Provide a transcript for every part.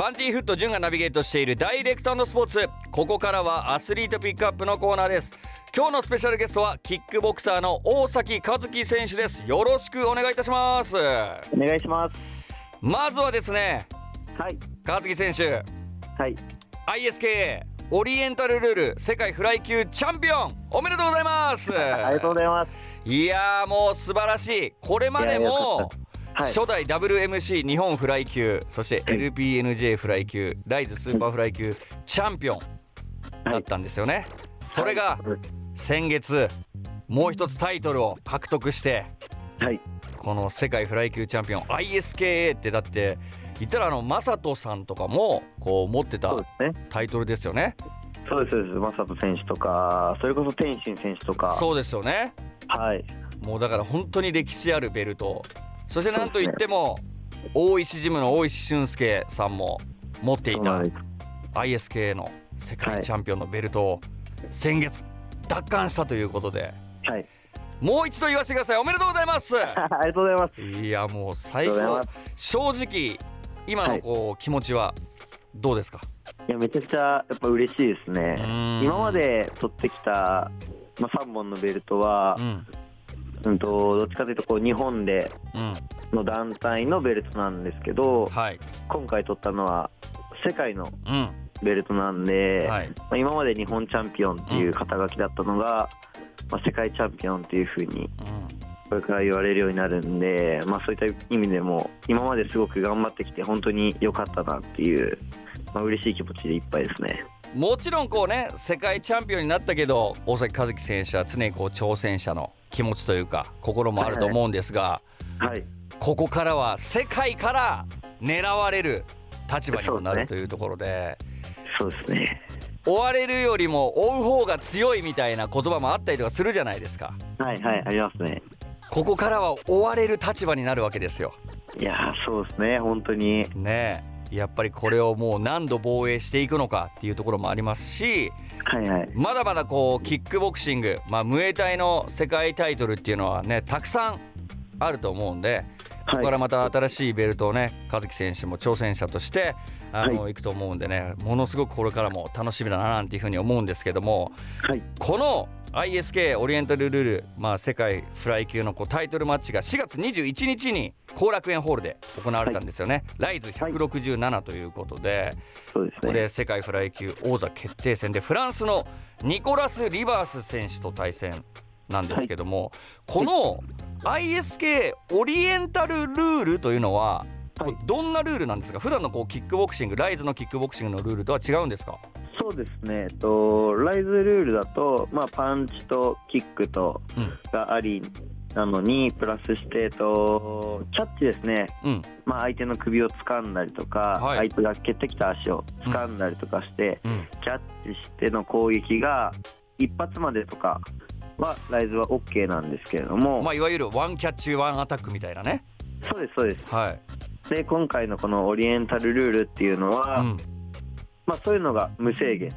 バンティーフット潤がナビゲートしているダイレクトスポーツ。ここからはアスリートピックアップのコーナーです。今日のスペシャルゲストはキックボクサーの大崎和樹選手です。よろしくお願いいたします。お願いします。まずはですねはい。和樹選手。はい。ISKA オリエンタルルール世界フライ級チャンピオン。おめでとうございます。ありがとうございます。いやーもう素晴らしい。これまでもはい。初代 WMC 日本フライ級そして LPNJ フライ級 RISE スーパーフライ級チャンピオンだったんですよね、それが先月もう一つタイトルを獲得してはい。この世界フライ級チャンピオン ISKA ってだって言ったらあの魔裟斗さんとかもこう持ってたタイトルですよね。そうですそうです。魔裟斗選手とかそれこそ天心選手とか。そうですよね。はい。もうだから本当に歴史あるベルトそしてなんといっても大石ジムの大石俊介さんも持っていた ISK の世界チャンピオンのベルトを先月奪還したということではい。もう一度言わせてください。おめでとうございます。ありがとうございます。いやもう最高正直今のこう気持ちはどうですか？いやめちゃくちゃやっぱ嬉しいですね。ん。今まで取ってきた、まあ、3本のベルトはう、んうん、とどっちかというとこう日本でうん。の団体のベルトなんですけどはい。今回取ったのは世界のうん。ベルトなんで、はい。まあ、今まで日本チャンピオンっていう肩書きだったのが、まあ、世界チャンピオンっていう風にうん。これから言われるようになるんで、まあ、そういった意味でも今まですごく頑張ってきて本当に良かったなっていう、まあ嬉しい気持ちでいっぱいですね。もちろんこうね世界チャンピオンになったけど大崎和樹選手は常にこう挑戦者の気持ちというか心もあると思うんですが、はい、ここからは世界から狙われる立場にもなるというところでそうですね。追われるよりも追う方が強いみたいな言葉もあったりとかするじゃないですか。はいはいありますね。ここからは追われる立場になるわけですよ。いやーそうですね本当に。ねえやっぱりこれをもう何度防衛していくのかっていうところもありますしはいはい。まだまだこうキックボクシング、まあ、ムエタイの世界タイトルっていうのはねたくさんあると思うんでここからまた新しいベルトをね和樹選手も挑戦者としてあの、、はい。くと思うんでねものすごくこれからも楽しみだななんていうふうに思うんですけどもはい。この ISK オリエンタルルール、まあ、世界フライ級のこうタイトルマッチが4月21日に後楽園ホールで行われたんですよね、ライズ167ということで、そうですね。ここで世界フライ級王座決定戦でフランスのニコラス・リバース選手と対戦なんですけども、この ISK オリエンタルルールというのは、はい。どんなルールなんですか？普段のこうキックボクシングライズのキックボクシングのルールとは違うんですか？そうですね、えっと、ライズルールだと、まあ、パンチとキックとうん。がありなのにプラスして、えっと、キャッチですね、うん。まあ、相手の首を掴んだりとか、はい。相手が蹴ってきた足を掴んだりとかして、うん。キャッチしての攻撃が一発までとかはライズは OK なんですけれども、まあいわゆるワンキャッチワンアタックみたいなね。そうですそうです。はい、で今回のこのオリエンタルルールっていうのは、うん、まあ、そういうのが無制限。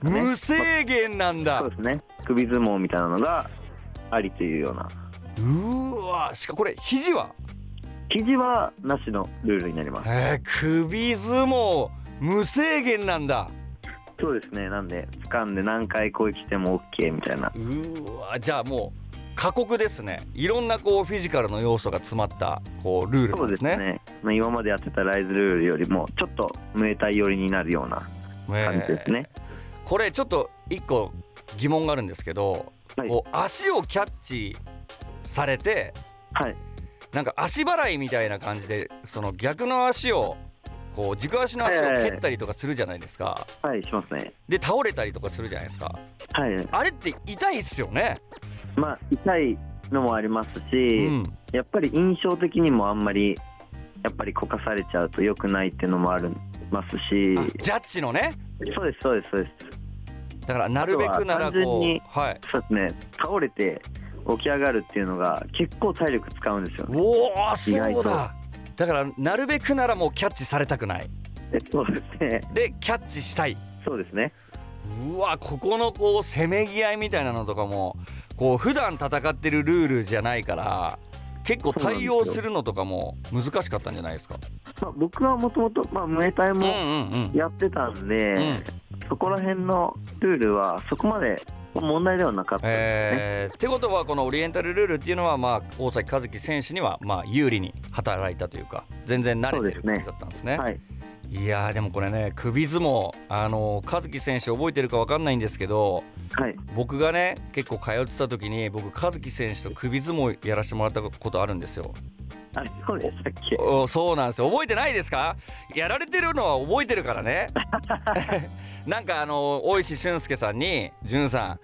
無制限なんだ。そうですね。首相撲みたいなのがありというような。うーわ。しかこれ肘は？肘はなしのルールになります。えー、首相撲無制限なんだ。そうですね。なんで掴んで何回攻撃しても OK みたいな。うーわ。じゃあもう過酷ですね。いろんなこうフィジカルの要素が詰まったこうルールでね。ですすね。まあ、今までやってたライズルールよりもちょっとムエタイ寄りになるような感じですね、えーこれちょっと一個疑問があるんですけど、はい。こう足をキャッチされてはい。なんか足払いみたいな感じでその逆の足をこう軸足の足を蹴ったりとかするじゃないですか、はいしますね。で倒れたりとかするじゃないですか。はい。あれって痛いっすよね、まあ痛いのもありますし、うん、やっぱり印象的にもあんまりやっぱりこかされちゃうと良くないっていうのもありますし。あジャッジのね？そうですそうですそうです。だからなるべくならこにうはい。そうですね倒れて起き上がるっていうのが結構体力使うんですよね。おおそうだ。だからなるべくならもうキャッチされたくない。えそうですね。でキャッチしたい。そうですね。うわここのこうせめぎ合いみたいなのとかもこう普段戦ってるルールじゃないから結構対応するのとかも難しかったんじゃないですか？まあ、僕はもともと、まあ、ムエタイもうんうんうん。やってたんで、うん。そこら辺のルールはそこまで問題ではなかったですね。えーってことはこのオリエンタルルールっていうのはまあ大崎和樹選手にはまあ有利に働いたというか全然慣れてる感じだったんですね。はい、いやーでもこれね首相撲あの和樹選手覚えてるか分かんないんですけどはい、僕がね結構通ってた時に僕和樹選手と首相撲やらせてもらったことあるんですよ。あそうでしたっけ？おそうなんですよ。覚えてないですか？やられてるのは覚えてるからね。なんかあの大石俊介さんに「潤さん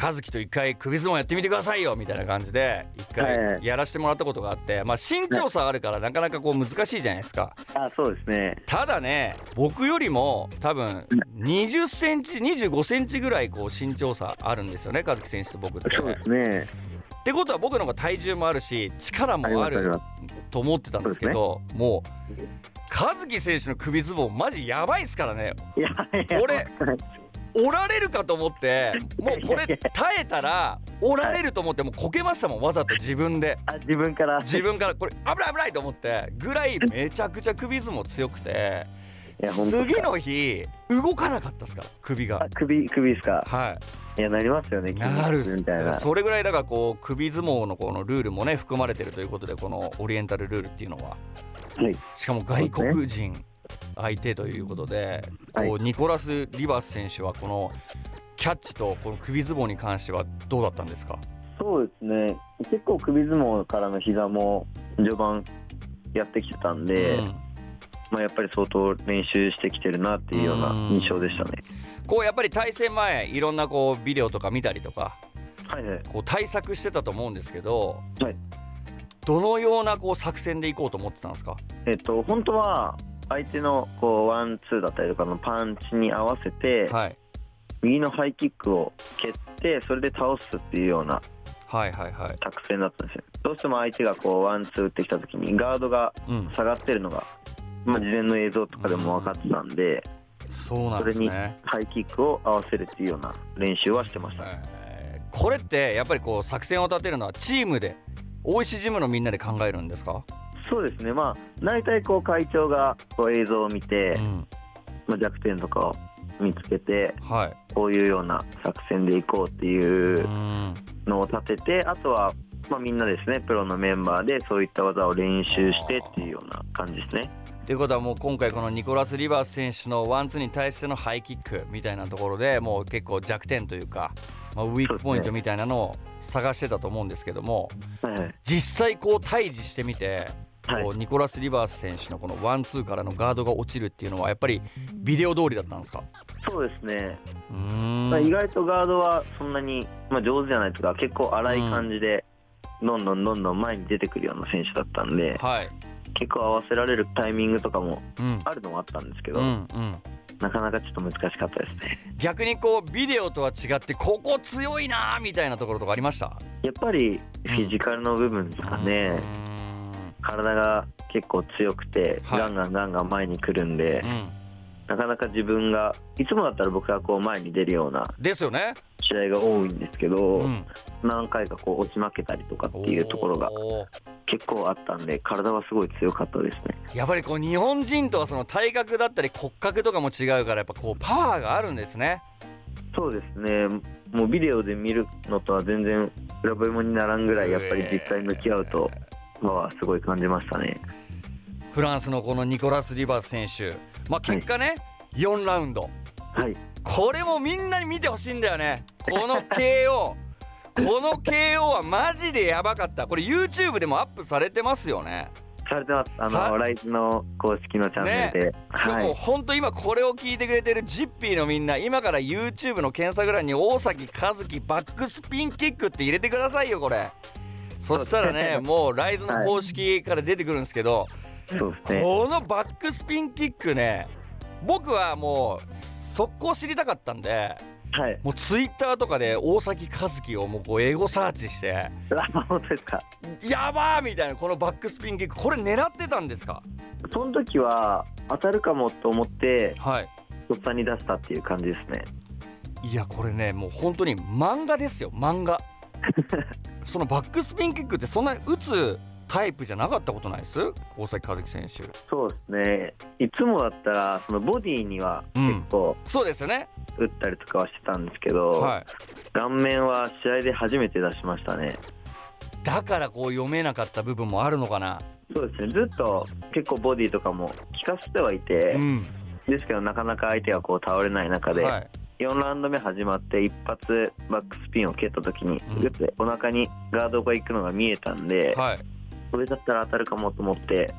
和樹と一回首相撲やってみてくださいよ」みたいな感じで一はい回やらせてもらったことがあってまあ身長差あるからなかなかこう難しいじゃないですかあそうですね。ただね僕よりも多分20センチ25センチぐらいこう身長差あるんですよね和樹選手と僕って。そうですね。ってことは僕の方が体重もあるし力もあると思ってたんですけどもう和樹選手の首相撲マジやばいっすからね俺折られるかと思ってもうこれ耐えたら折られると思ってもうこけましたもんわざと自分であ自分から自分からこれ危ない危ないと思ってぐらいめちゃくちゃ首相撲強くて次の日動かなかったですから首があ首首ですか。はいいやなりますよね。いなるみたいな。それぐらいだからこう首相撲のこのルールもね含まれてるということでこのオリエンタルルールっていうのははい。しかも外国人相手ということで、はいこうニコラス・リバース選手はこのキャッチとこの首相撲に関してはどうだったんですか？そうですね。結構首相撲からの膝も序盤やってきてたんで、うんまあやっぱり相当練習してきてるなっていうような印象でしたね。こうやっぱり対戦前いろんなこうビデオとか見たりとかはいはい。こう対策してたと思うんですけど、はいどのようなこう作戦でいこうと思ってたんですか？えっと本当は相手のこうワンツーだったりとかのパンチに合わせて、はい。右のハイキックを蹴ってそれで倒すっていうような作戦だったんですよ。どうしても相手がこうワンツー打ってきた時にガードがうん。下がってるのが、まあ、事前の映像とかでも分かってたんで、そうなんですね。ハイキックを合わせるっていうような練習はしてました、えー。これってやっぱりこう作戦を立てるのはチームで大石ジムのみんなで考えるんですか、そうですね。まあ大体こう会長がこう映像を見て、うん。まあ、弱点とかを見つけてはい。こういうような作戦でいこうっていううん。のを立ててあとは、まあ、みんなですねプロのメンバーでそういった技を練習してっていうような感じですね。ということはもう今回このニコラス・リバース選手のワンツーに対してのハイキックみたいなところでもう結構弱点というか、まあ、ウィークポイントみたいなのを探してたと思うんですけどもはいはい。実際こう対峙してみてはいこうニコラス・リバース選手のこのワンツーからのガードが落ちるっていうのはやっぱりビデオ通りだったんですか？そうですね、意外とガードはそんなに、まあ、上手じゃないとか結構荒い感じで、どんどんどんどん前に出てくるような選手だったんではい、結構合わせられるタイミングとかもうん。あるのもあったんですけど、うんうん、なかなかちょっと難しかったですね。逆にこうビデオとは違ってここ強いなーみたいなところとかありました？やっぱりフィジカルの部分ですかね、体が結構強くて、はい。ガンガンガンガン前に来るんでう、ん、なかなか自分がいつもだったら僕がこう前に出るようなですよね、試合が多いんですけど、うん、何回かこう落ち負けたりとかっていうところが結構あったんで体はすごい強かったですね。やっぱりこう日本人とはその体格だったり骨格とかも違うからやっぱこうパワーがあるんですね。そうですね。もうビデオで見るのとは全然比べ物にならんぐらいやっぱり実際向き合うとパワーすごい感じましたね。フランスのこのニコラス・リバース選手。まあ結果ね、4ラウンド。はい。これもみんなに見てほしいんだよね。この KO この KO はマジでやばかった。これ YouTube でもアップされてますよね。されてます。あさのライズの公式のチャンネルで、はもういほんと今これを聞いてくれてるジッピーのみんな今から YouTube の検索欄に大崎和樹バックスピンキックって入れてくださいよこれそしたらねもうライズの公式から出てくるんですけど、そうですね。このバックスピンキックね僕はもう速攻知りたかったんではい。もうツイッターとかで大崎和樹をもうこう英語サーチしてあ本当ですか？やばーみたいなこのバックスピンキックこれ狙ってたんですか？その時は当たるかもと思ってはい。とっさに出したっていう感じですね。いやこれねもう本当に漫画ですよ漫画 そのバックスピンキックってそんなに打つタイプじゃなかったことないです？大崎和樹選手。そうですね。いつもだったらそのボディには結構そうですよね。打ったりとかはしてたんですけど、はい。顔面は試合で初めて出しましたね。だからこう読めなかった部分もあるのかな。そうですね。ずっと結構ボディとかも効かせてはいて、うん。ですけどなかなか相手がこう倒れない中で、はい4ラウンド目始まって一発バックスピンを蹴った時に、うん。グッてお腹にガードが行くのが見えたんで、はい。これだったら当たるかもと思って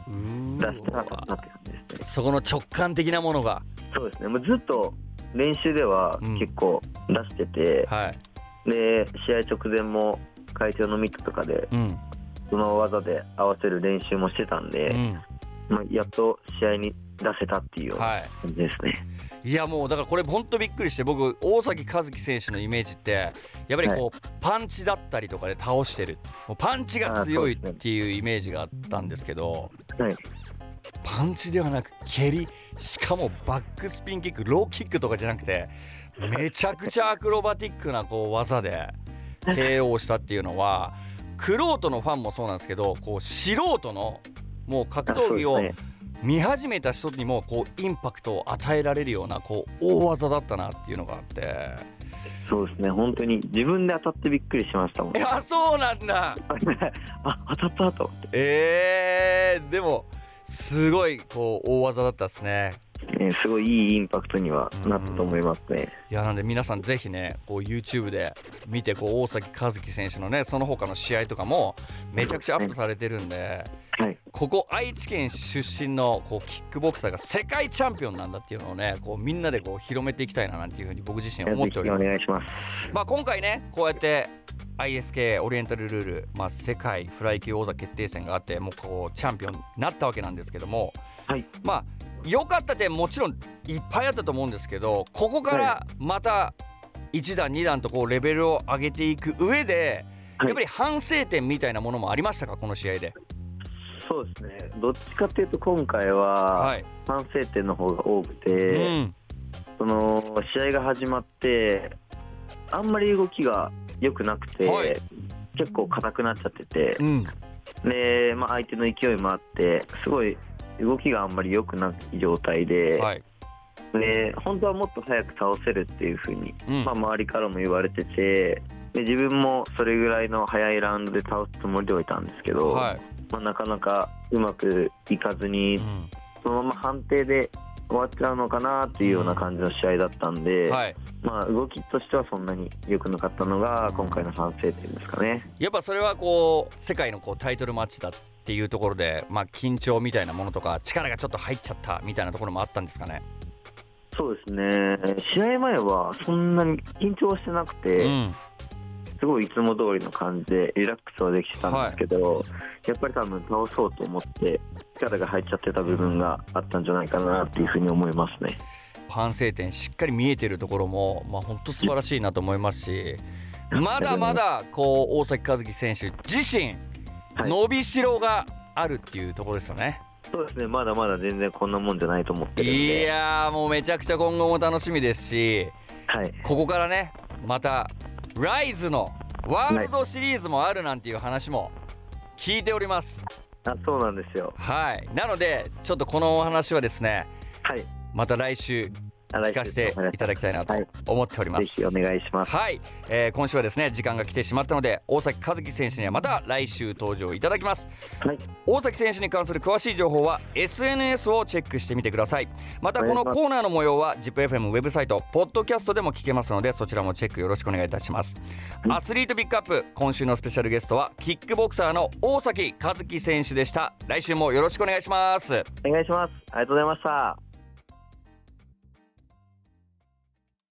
出したら当たったわって感じですね。そこの直感的なものが。そうですね。もうずっと練習ではうん。結構出してて、はい。で試合直前も会長のミットとかでうん。その技で合わせる練習もしてたんで、うん。まあ、やっと試合に出せたっていう感じですね。いやもうだからこれ本当びっくりして僕大崎和樹選手のイメージってやっぱりこう、パンチだったりとかで倒してる。もうパンチが強いっていうイメージがあったんですけどはい、パンチではなく蹴りしかもバックスピンキックローキックとかじゃなくてめちゃくちゃアクロバティックなこう技で KO したっていうのはクロートのファンもそうなんですけどこう素人のもう格闘技を見始めた人にもこうインパクトを与えられるようなこう大技だったなっていうのがあって。そうですね。本当に自分で当たってびっくりしましたもん。いやそうなんだ。あ当たったと思って、えー、でもすごいこう大技だったですねね、すごいいいインパクトにはなったと思いますね。いやなんで皆さんぜひねこう YouTube で見てこう大崎和樹選手のねその他の試合とかもめちゃくちゃアップされてるんではい、ここ愛知県出身のこうキックボクサーが世界チャンピオンなんだっていうのをねこうみんなでこう広めていきたいななんていうふうに僕自身思っております。願いします。まあ、今回ねこうやって ISK オリエンタルルール、まあ、世界フライ級王座決定戦があってもうこうチャンピオンになったわけなんですけどもはい、まあ良かった点もちろんいっぱいあったと思うんですけどここからまた1段2段とこうレベルを上げていく上で、はい。やっぱり反省点みたいなものもありましたか？この試合で。そうですね。どっちかっていうと今回ははい、反省点の方が多くうて、ん。その試合が始まってあんまり動きが良くなくて、はい。結構硬くなっちゃっててう、ん。で、まあ、相手の勢いもあってすごい動きがあんまり良くない状態で,、はい。で本当はもっと早く倒せるっていう風に、うん。まあ、周りからも言われててで自分もそれぐらいの早いラウンドで倒すつもりではいたんですけど、はい。まあ、なかなかうまくいかずにうん。そのまま判定で終わっちゃうのかなっていうような感じの試合だったんで、はい、まあ、動きとしてはそんなに良くなかったのが今回の反省点ですかね。やっぱそれはこう世界のこうタイトルマッチだっていうところで、まあ、緊張みたいなものとか力がちょっと入っちゃったみたいなところもあったんですかね？そうですね試合前はそんなに緊張はしてなくて、うんすごいいつも通りの感じでリラックスはできてたんですけど、やっぱり多分倒そうと思って力が入っちゃってた部分があったんじゃないかなっていうふうに思いますね。反省点しっかり見えてるところも、まあ、本当素晴らしいなと思いますしまだまだこう大崎和樹選手自身はい伸びしろがあるっていうところですよね。そうですねまだまだ全然こんなもんじゃないと思ってるんいで、やーもうめちゃくちゃ今後も楽しみですしはい、ここからねまたライズのワールドシリーズもあるなんていう話も聞いております。あそうなんですよ。はいなのでちょっとこのお話はですねはい、また来週聞かせていただきたいなとはい。思っております。ぜひお願いします。はい、えー今週はですね時間が来てしまったので大崎和樹選手にはまた来週登場いただきます。はい、大崎選手に関する詳しい情報は SNS をチェックしてみてください。またこのコーナーの模様は ZIPFM ウェブサイトポッドキャストでも聞けますのでそちらもチェックよろしくお願いいたします。はい。アスリートピックアップ今週のスペシャルゲストはキックボクサーの大崎和樹選手でした。来週もよろしくお願いします。お願いします。ありがとうございました。